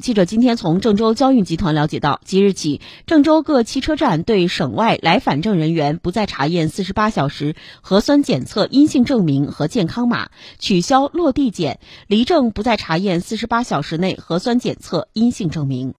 记者今天从郑州交运集团了解到，即日起，郑州各汽车站对省外来返证人员不再查验四十八小时核酸检测阴性证明和健康码，取消落地检，离证不再查验四十八小时内核酸检测阴性证明。